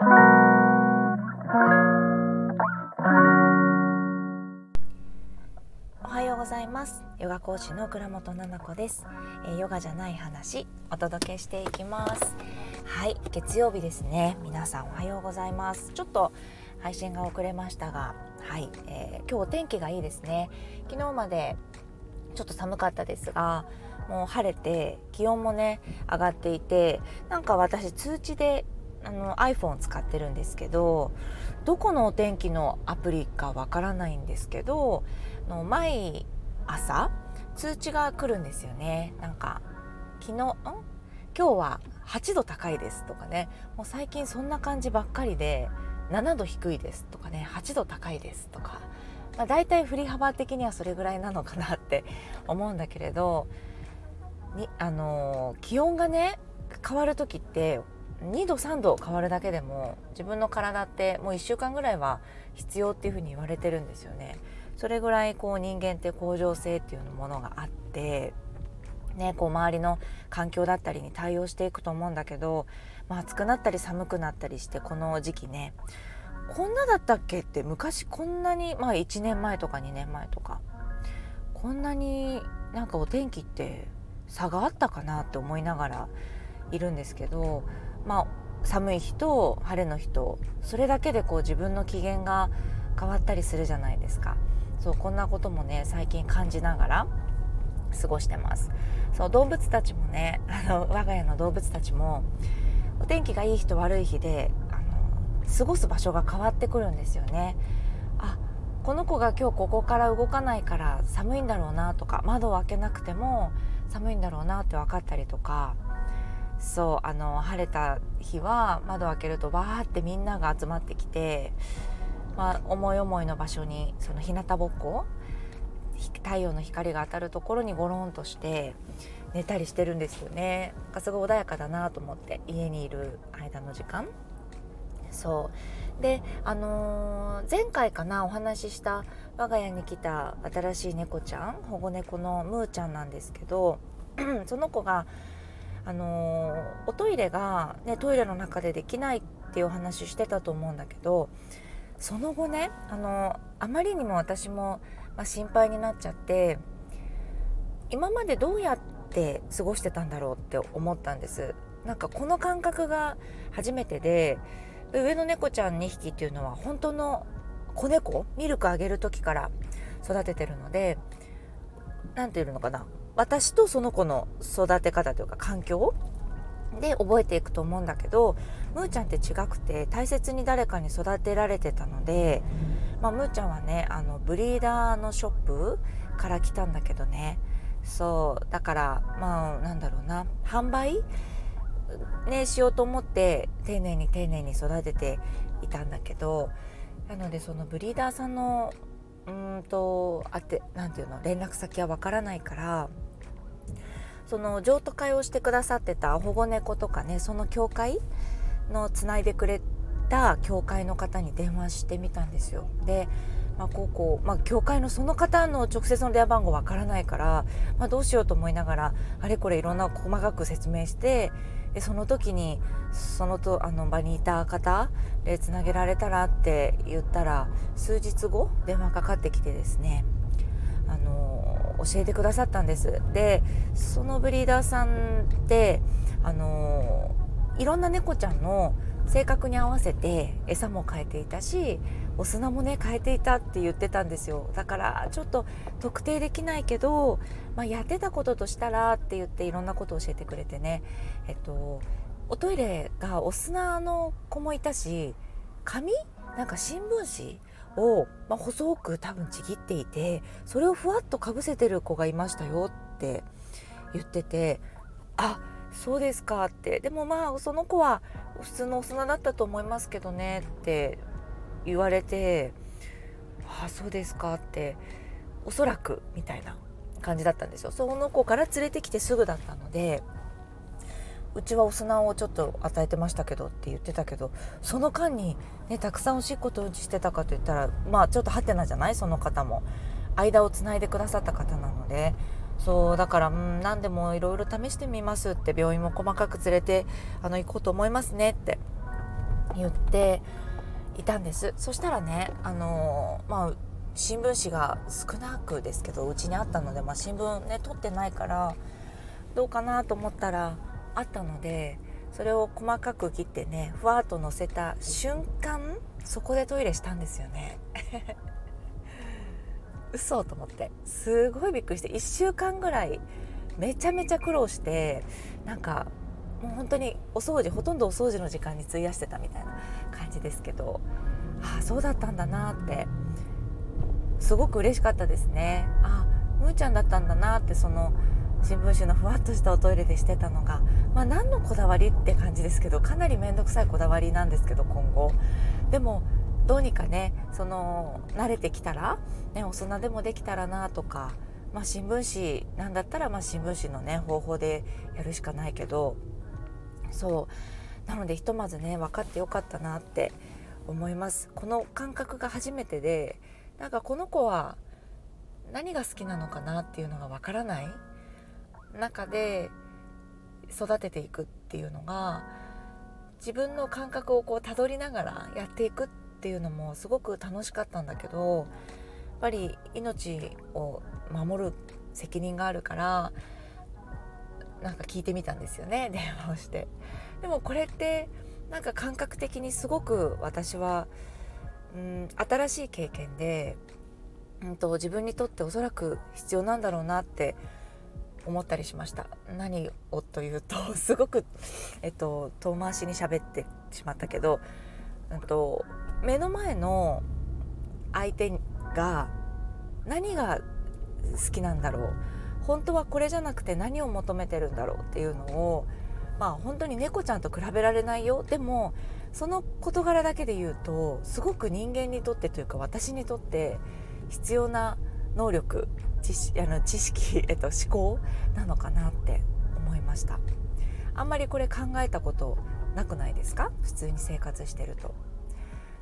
おはようございます。ヨガ講師の倉本々子です、えー、ヨガじゃない話お届けしていきます。はい月曜日ですね。皆さんおはようございます。ちょっと配信が遅れましたがはい、えー、今日お天気がいいですね。昨日までちょっと寒かったですがもう晴れて気温もね上がっていてなんか私通知であの iPhone を使ってるんですけどどこのお天気のアプリかわからないんですけどの毎朝通知が来るんですよね。なんか昨日ん？今日は8度高いですとかね。もう最近そんな感じばっかりで7度低いですとかね。8度高いですとか、まあ、大体振り幅的にはそれぐらいなのかなって 思うんだけれどにあの気温がね変わる時って2度3度変わるだけでも自分の体ってもう1週間ぐらいは必要っていうふうに言われてるんですよね。それぐらいこう人間って向上性っていうものがあって、ね、こう周りの環境だったりに対応していくと思うんだけど、まあ、暑くなったり寒くなったりしてこの時期ねこんなだったっけって昔こんなに、まあ、1年前とか2年前とかこんなになんかお天気って差があったかなって思いながらいるんですけどまあ寒い日と晴れの日とそれだけでこう自分の機嫌が変わったりするじゃないですか。そうこんなこともね最近感じながら過ごしてます。そう動物たちもね あの我が家の動物たちもお天気がいい日と悪い日であの過ごす場所が変わってくるんですよね。あこの子が今日ここから動かないから寒いんだろうなとか窓を開けなくても寒いんだろうなって分かったりとかそうあの晴れた日は窓を開けるとわーってみんなが集まってきて、まあ、思い思いの場所にその日向ぼっこ太陽の光が当たるところにゴロンとして寝たりしてるんですよね。すごい穏やかだなと思って家にいる間の時間そうであのー、前回かなお話しした我が家に来た新しい猫ちゃん保護猫のムーちゃんなんですけど その子があのおトイレが、ね、トイレの中でできないっていうお話してたと思うんだけどその後ねあのあまりにも私も、まあ、心配になっちゃって今までどうやって過ごしてたんだろうって思ったんです。なんかこの感覚が初めてで上の猫ちゃん2匹っていうのは本当の子猫ミルクあげる時から育ててるので何て言うのかな私とその子の育て方というか環境で覚えていくと思うんだけどむーちゃんって違くて大切に誰かに育てられてたので、まあ、むーちゃんはねあのブリーダーのショップから来たんだけどね。そうだからまあなんだろうな販売？ねしようと思って丁寧に丁寧に育てていたんだけどなのでそのブリーダーさんのうんとあって何て言うの連絡先はわからないからその譲渡会をしてくださってた保護猫とかねその教会のつないでくれた教会の方に電話してみたんですよ。でまあ、こうこう、まあ、教会のその方の直接の電話番号わからないから、まあ、どうしようと思いながらあれこれいろんな細かく説明してでその時にそのとあの場にいた方でつなげられたらって言ったら数日後電話かかってきてですねあの教えてくださったんです。でそのブリーダーさんってあのいろんな猫ちゃんの性格に合わせて餌も変えていたしお砂もね変えていたって言ってたんですよ。だからちょっと特定できないけど、まあ、やってたこととしたらって言っていろんなことを教えてくれてね。えっとおトイレがお砂の子もいたし紙？なんか新聞紙？を、まあ、細く多分ちぎっていてそれをふわっとかぶせてる子がいましたよって言っててあそうですかって。でもまあその子は普通の大人だったと思いますけどねって言われてあそうですかっておそらくみたいな感じだったんですよ。その子から連れてきてすぐだったのでうちはお砂をちょっと与えてましたけどって言ってたけどその間に、ね、たくさんおしっことうちしてたかといったらまあちょっとハテナじゃない？その方も。間をつないでくださった方なので。そうだから、うん、何でもいろいろ試してみますって病院も細かく連れてあの行こうと思いますねって言っていたんです。そしたらねあのまあ新聞紙が少なくですけどうちにあったので、まあ、新聞ね取ってないからどうかなと思ったらあったのでそれを細かく切ってねふわっと乗せた瞬間そこでトイレしたんですよね。嘘と思って。すごいびっくりして1週間ぐらいめちゃめちゃ苦労してなんかもう本当にお掃除ほとんどお掃除の時間に費やしてたみたいな感じですけどああそうだったんだなってすごく嬉しかったですね。あむーちゃんだったんだなってその新聞紙のふわっとしたおトイレでしてたのが、まあ、何のこだわりって感じですけどかなり面倒くさいこだわりなんですけど今後。でもどうにかねその慣れてきたら、ね、お砂でもできたらなとか、まあ、新聞紙なんだったらまあ新聞紙のね方法でやるしかないけどそう。なのでひとまずね分かってよかったなって思います。この感覚が初めてでなんかこの子は何が好きなのかなっていうのがわからない。中で育てていくっていうのが自分の感覚をこうたどりながらやっていくっていうのもすごく楽しかったんだけどやっぱり命を守る責任があるからなんか聞いてみたんですよね 電話をして。でもこれってなんか感覚的にすごく私はうん新しい経験で、うんと、自分にとっておそらく必要なんだろうなって思ったりしました。何をというと すごく、えっと、遠回しに喋ってしまったけど、うんと、目の前の相手が何が好きなんだろう。本当はこれじゃなくて何を求めてるんだろうっていうのをまあ本当に猫ちゃんと比べられないよ。でもその事柄だけで言うとすごく人間にとってというか私にとって必要な能力知識あの知識、えっと、思考なのかなって思いました。あんまりこれ考えたことなくないですか？普通に生活してると。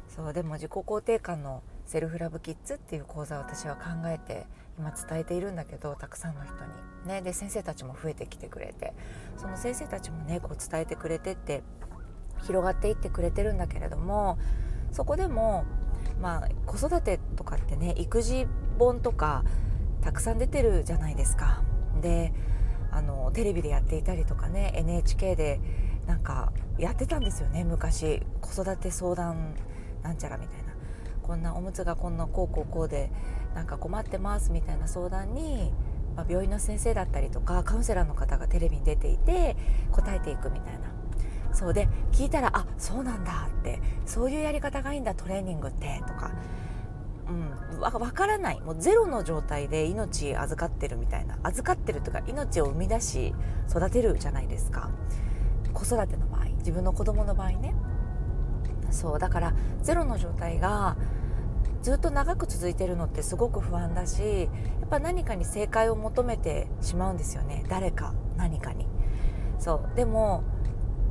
そうでも自己肯定感のセルフラブキッズっていう講座を私は考えて今伝えているんだけどたくさんの人に。ねで先生たちも増えてきてくれて。その先生たちもねこう伝えてくれてって広がっていってくれてるんだけれどもそこでもまあ子育てとかってね育児本とかたくさん出てるじゃないですか。であのテレビでやっていたりとかね NHK でなんかやってたんですよね。昔子育て相談なんちゃらみたいな。こんなおむつがこんなこうこうこうでなんか困ってますみたいな相談に、まあ、病院の先生だったりとかカウンセラーの方がテレビに出ていて答えていくみたいな。そうで聞いたらあそうなんだってそういうやり方がいいんだトレーニングってとか、うん、わ分からない。もうゼロの状態で命預かってるみたいな。預かってるというか命を生み出し育てるじゃないですか。子育ての場合。自分の子供の場合ね。そう。だからゼロの状態がずっと長く続いてるのってすごく不安だしやっぱ何かに正解を求めてしまうんですよね。誰か何かに。そう。でも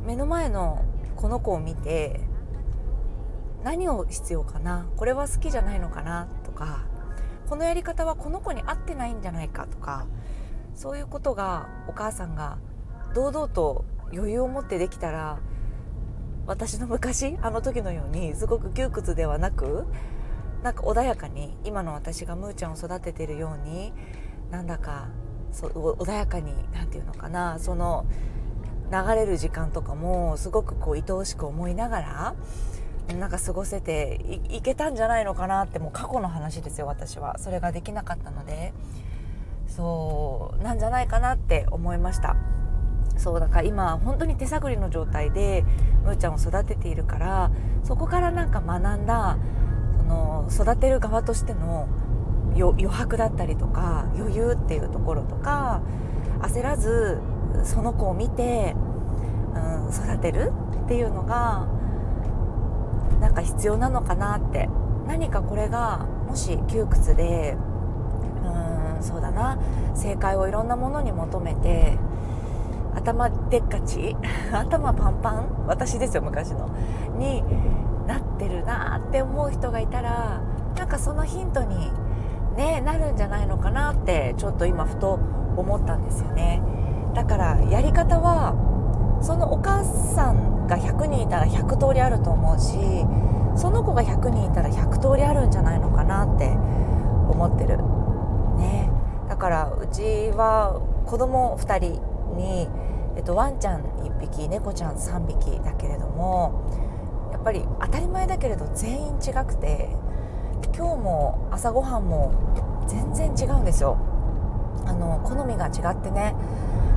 目の前のこの子を見て何を必要かな？これは好きじゃないのかな？とかこのやり方はこの子に合ってないんじゃないか？とかそういうことがお母さんが堂々と余裕を持ってできたら私の昔あの時のようにすごく窮屈ではなくなんか穏やかに今の私がむーちゃんを育ててるようになんだかそう穏やかに何て言うのかなその流れる時間とかもすごくこう愛おしく思いながらなんか過ごせていけたんじゃないのかなってもう過去の話ですよ私は。それができなかったので。そうなんじゃないかなって思いました。そうだから今本当に手探りの状態でむーちゃんを育てているからそこからなんか学んだその育てる側としての余白だったりとか余裕っていうところとか焦らずその子を見て、うん、育てるっていうのがなんか必要なのかなって。何かこれがもし窮屈でうーんそうだな。正解をいろんなものに求めて頭でっかち 頭パンパン私ですよ昔の。になってるなって思う人がいたらなんかそのヒントに、ね、なるんじゃないのかなってちょっと今ふと思ったんですよね。だからやり方はそのお母さんが100人いたら100通りあると思うしその子が100人いたら100通りあるんじゃないのかなって思ってる。ね、だからうちは子供2人に、えっと、ワンちゃん1匹猫ちゃん3匹だけれどもやっぱり当たり前だけれど全員違くて今日も朝ごはんも全然違うんですよ。あの好みが違ってね。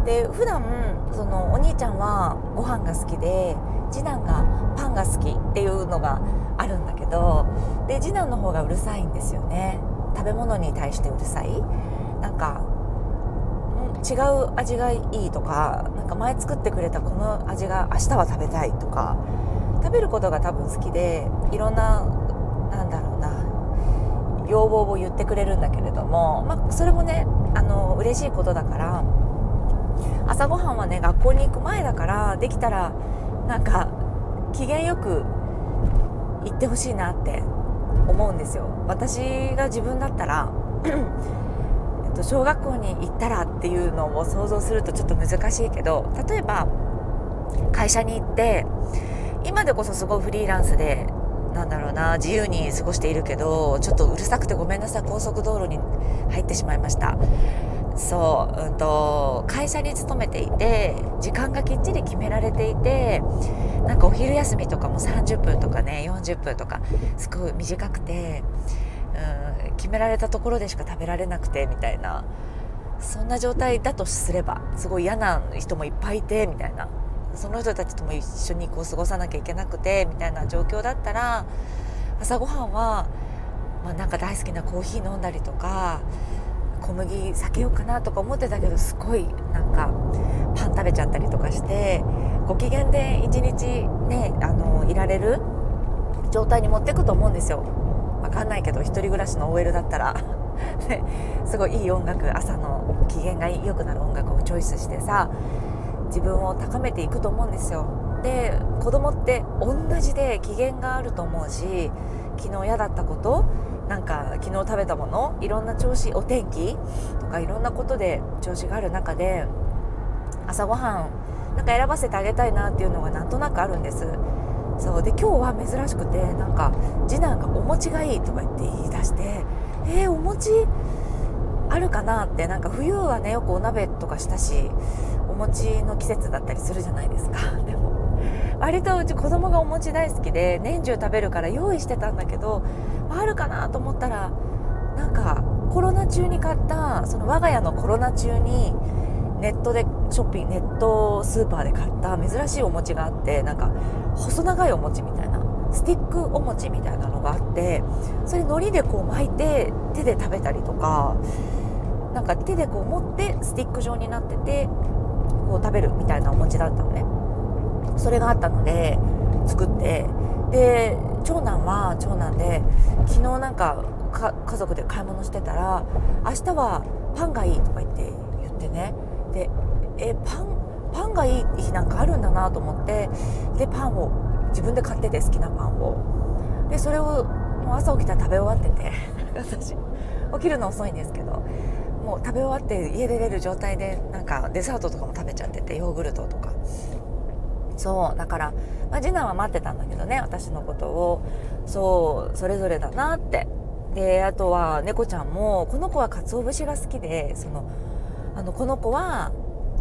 で普段そのお兄ちゃんはご飯が好きで次男がパンが好きっていうのがあるんだけどで次男の方がうるさいんですよね。食べ物に対してうるさい。なんか違う味がいいとかなんか前作ってくれたこの味が明日は食べたいとか食べることが多分好きでいろんななんだろうな要望を言ってくれるんだけれども、まあ、それもねあの嬉しいことだから朝ごはんはね学校に行く前だからできたらなんか機嫌よく行ってほしいなって思うんですよ。私が自分だったらえっと小学校に行ったらっていうのを想像するとちょっと難しいけど例えば会社に行って今でこそすごいフリーランスでなんだろうな自由に過ごしているけどちょっとうるさくてごめんなさい高速道路に入ってしまいました。そう、うんと、会社に勤めていて時間がきっちり決められていてなんかお昼休みとかも30分とかね40分とかすごい短くて、うん、決められたところでしか食べられなくてみたいなそんな状態だとすればすごい嫌な人もいっぱいいてみたいなその人たちとも一緒にこう過ごさなきゃいけなくてみたいな状況だったら朝ごはんは、まあ、なんか大好きなコーヒー飲んだりとか小麦避けようかなとか思ってたけどすごいなんかパン食べちゃったりとかしてご機嫌で一日ねあのいられる状態に持っていくと思うんですよ。わかんないけど一人暮らしの OL だったら ねすごいいい音楽朝の機嫌が良くなる音楽をチョイスしてさ自分を高めていくと思うんですよ。で子供って同じで機嫌があると思うし昨日嫌だったことなんか昨日食べたものいろんな調子お天気とかいろんなことで調子がある中で朝ごはんなんか選ばせてあげたいなっていうのがなんとなくあるんです。そうで今日は珍しくてなんか次男がお餅がいいとか言って言い出してえー、お餅あるかなってなんか冬はねよくお鍋とかしたしお餅の季節だったりするじゃないですか。で割とうち子供がお餅大好きで年中食べるから用意してたんだけどあるかなと思ったらなんかコロナ中に買ったその我が家のコロナ中にネットでショッピングネットスーパーで買った珍しいお餅があってなんか細長いお餅みたいなスティックお餅みたいなのがあってそれ海苔でこう巻いて手で食べたりとかなんか手でこう持ってスティック状になっててこう食べるみたいなお餅だったのね。それがあったので作って。で長男は長男で昨日なんか家族で買い物してたら明日はパンがいいとか言って言ってね。でえパンパンがいい日なんかあるんだなと思ってでパンを自分で買ってて好きなパンを。でそれをもう朝起きたら食べ終わってて 私。起きるの遅いんですけどもう食べ終わって家出れる状態でなんかデザートとかも食べちゃっててヨーグルトとか。そうだから、まあ、次男は待ってたんだけどね私のことを。そうそれぞれだなって。であとは猫ちゃんもこの子は鰹節が好きでそのあのこの子は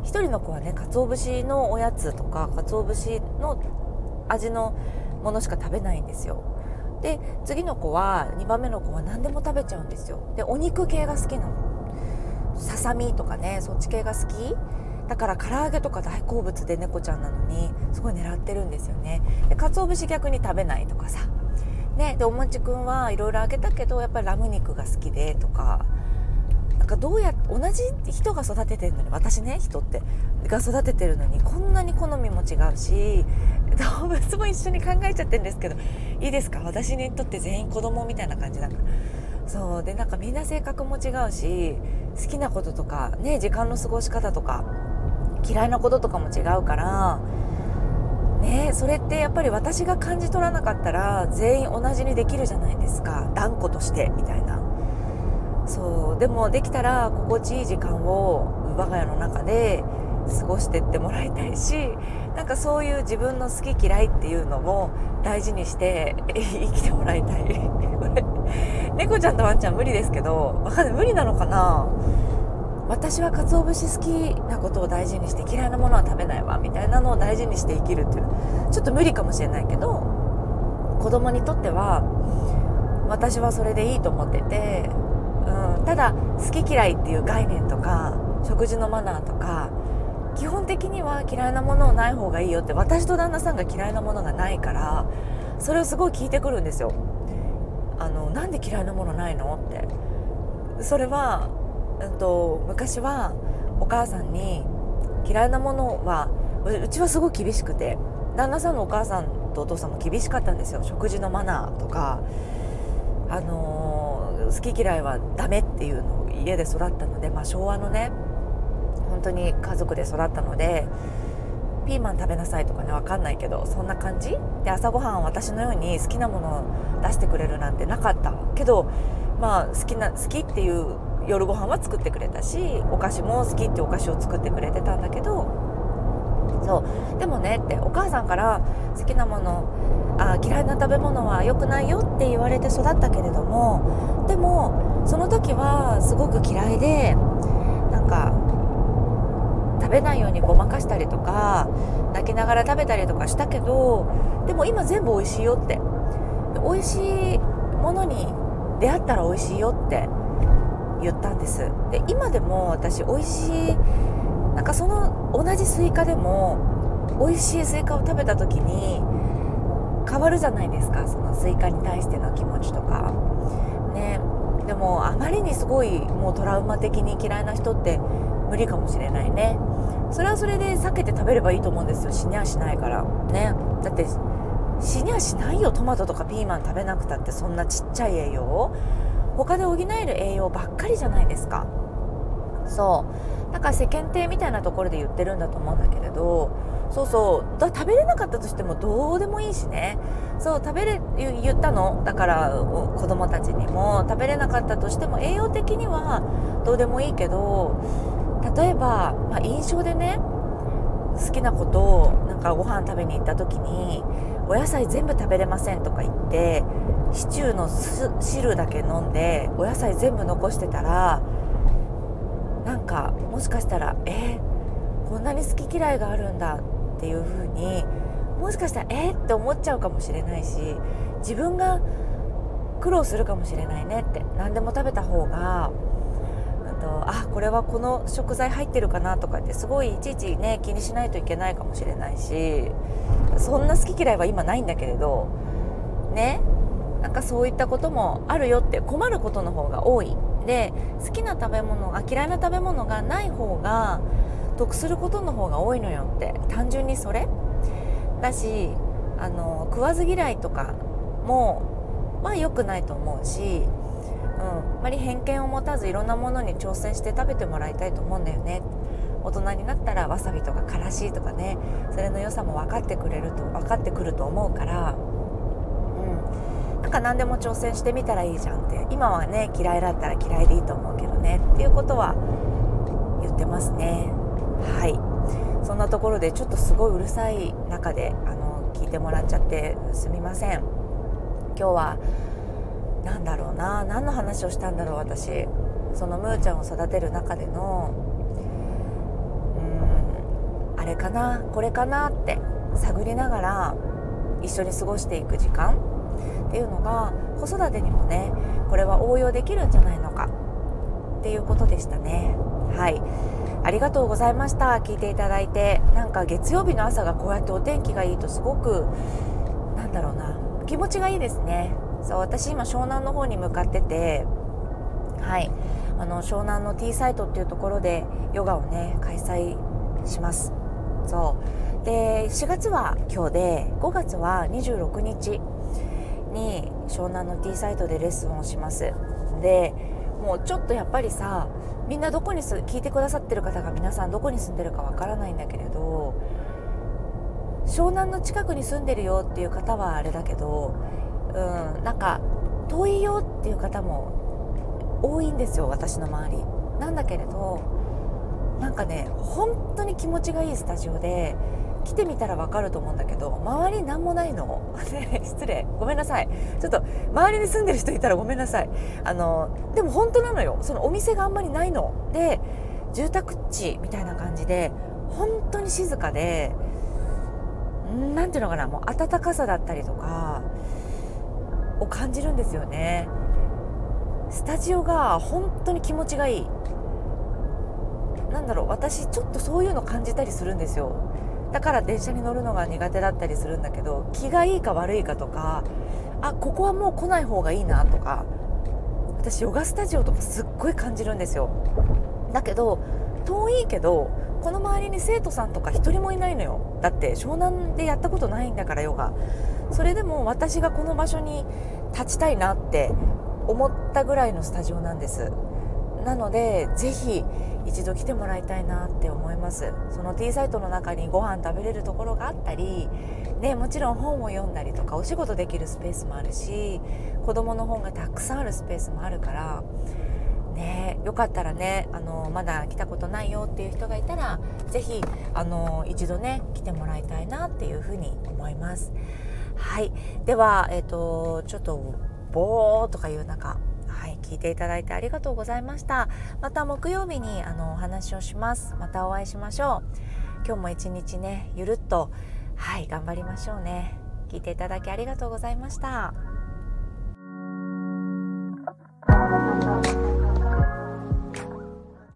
1人の子はね鰹節のおやつとか鰹節の味のものしか食べないんですよ。で次の子は2番目の子は何でも食べちゃうんですよ。でお肉系が好きなの。ささみとかねそっち系が好き。だから唐揚げとか大好物で猫ちゃんなのにすごい狙ってるんですよね。で鰹節逆に食べないとかさ。ねでおもちくんはいろいろあげたけどやっぱりラム肉が好きでとか。なんかどうや同じ人が育ててるのに私ね人ってが育ててるのにこんなに好みも違うし動物も一緒に考えちゃってるんですけどいいですか？私にとって全員子供みたいな感じだから。そうでなんかみんな性格も違うし好きなこととかね時間の過ごし方とか嫌いなこととかも違うからねそれってやっぱり私が感じ取らなかったら全員同じにできるじゃないですか。断固としてみたいな。そうでもできたら心地いい時間を我が家の中で過ごしてってもらいたいしなんかそういう自分の好き嫌いっていうのも大事にして生きてもらいたい。猫ちゃんとワンちゃん無理ですけどわかんない。無理なのかな？私は鰹節好きなことを大事にして嫌いなものは食べないわみたいなのを大事にして生きるっていうちょっと無理かもしれないけど子供にとっては私はそれでいいと思ってて、うん、ただ好き嫌いっていう概念とか食事のマナーとか基本的には嫌いなものをない方がいいよって私と旦那さんが嫌いなものがないからそれをすごい聞いてくるんですよ。あのなんで嫌いなものないのってそれは、うんと、昔はお母さんに嫌いなものはうちはすごい厳しくて旦那さんのお母さんとお父さんも厳しかったんですよ。食事のマナーとか、あのー、好き嫌いはダメっていうのを家で育ったので、まあ、昭和のね本当に家族で育ったのでピーマン食べなさいとかね分かんないけどそんな感じ？で朝ごはん私のように好きなものを出してくれるなんてなかったけどまあ好きな好きっていう夜ご飯は作ってくれたしお菓子も好きってお菓子を作ってくれてたんだけどそう。でもねってお母さんから好きなものあ嫌いな食べ物は良くないよって言われて育ったけれどもでもその時はすごく嫌いでなんか食べないようにごまかしたりとか泣きながら食べたりとかしたけどでも今全部美味しいよって。美味しいものに出会ったら美味しいよって。言ったんです。で今でも私美味しいなんかその同じスイカでも美味しいスイカを食べた時に変わるじゃないですかそのスイカに対しての気持ちとか。ねでもあまりにすごいもうトラウマ的に嫌いな人って無理かもしれないね。それはそれで避けて食べればいいと思うんですよ。死にはしないから。ねだって死にはしないよ。トマトとかピーマン食べなくたってそんなちっちゃい栄養他で補える栄養ばっかりじゃないですか。そう。だから世間体みたいなところで言ってるんだと思うんだけれど。そうそう。だ食べれなかったとしてもどうでもいいしね。そう食べれ言ったの？だから子供たちにも。食べれなかったとしても栄養的にはどうでもいいけど例えば、まあ、印象でね好きなことをなんかご飯食べに行った時にお野菜全部食べれませんとか言ってシチューの汁だけ飲んでお野菜全部残してたらなんかもしかしたらえー、こんなに好き嫌いがあるんだっていう風にもしかしたらえ？ー、って思っちゃうかもしれないし自分が苦労するかもしれないねって何でも食べた方がとあこれはこの食材入ってるかなとかってすごいいちいちね気にしないといけないかもしれないしそんな好き嫌いは今ないんだけれどねなんかそういったこともあるよって困ることの方が多い。で好きな食べ物あ嫌いな食べ物がない方が得することの方が多いのよって単純にそれ。だしあの食わず嫌いとかもまあ良くないと思うし、うん、あまり偏見を持たずいろんなものに挑戦して食べてもらいたいと思うんだよね。大人になったらわさびとかからしとかね。それの良さも分かってくれると分かってくると思うから。うん。なんか何でも挑戦してみたらいいじゃんって。今はね嫌いだったら嫌いでいいと思うけどね。っていうことは言ってますね。はい。そんなところでちょっとすごいうるさい中であの聞いてもらっちゃってすみません。今日は何だろうな何の話をしたんだろう私。そのムーちゃんを育てる中でのうんあれかなこれかなって探りながら一緒に過ごしていく時間っていうのが子育てにもねこれは応用できるんじゃないのかっていうことでしたね。はい。ありがとうございました。聞いていただいて。なんか月曜日の朝がこうやってお天気がいいとすごくなんだろうな気持ちがいいですね。そう私今湘南の方に向かっててはい。あの湘南の T サイトっていうところでヨガをね開催します。そう。で4月は今日で5月は26日に湘南の T サイトでレッスンをします。でもうちょっとやっぱりさみんなどこにす聞いてくださってる方が皆さんどこに住んでるかわからないんだけれど湘南の近くに住んでるよっていう方はあれだけどうんなんか遠いよっていう方も多いんですよ私の周り。なんだけれどなんかね本当に気持ちがいいスタジオで来てみたら分かると思うんだけど周り何もないの。失礼。ごめんなさい。ちょっと周りに住んでる人いたらごめんなさい。あのでも本当なのよ。そのお店があんまりないの。で住宅地みたいな感じで本当に静かで何ていうのかなもう暖かさだったりとかを感じるんですよね。スタジオが本当に気持ちがいい。なんだろう私ちょっとそういうの感じたりするんですよ。だから電車に乗るのが苦手だったりするんだけど気がいいか悪いかとかあここはもう来ない方がいいなとか私ヨガスタジオとかすっごい感じるんですよ。だけど遠いけどこの周りに生徒さんとか一人もいないのよ。だって湘南でやったことないんだからヨガ。それでも私がこの場所に立ちたいなって思ったぐらいのスタジオなんですなのでぜひ一度来てもらいたいなって思いますその T サイトの中にご飯食べれるところがあったりね、もちろん本を読んだりとかお仕事できるスペースもあるし子どもの本がたくさんあるスペースもあるからね、よかったらねあのまだ来たことないよっていう人がいたら是非あの一度ね来てもらいたいなっていうふうに思います。はいでは、えーと、ちょっとボーとかいう中はい、聞いていただいてありがとうございました。また木曜日にあのお話をします。またお会いしましょう。今日も一日ね、ゆるっとはい頑張りましょうね。聞いていただきありがとうございました。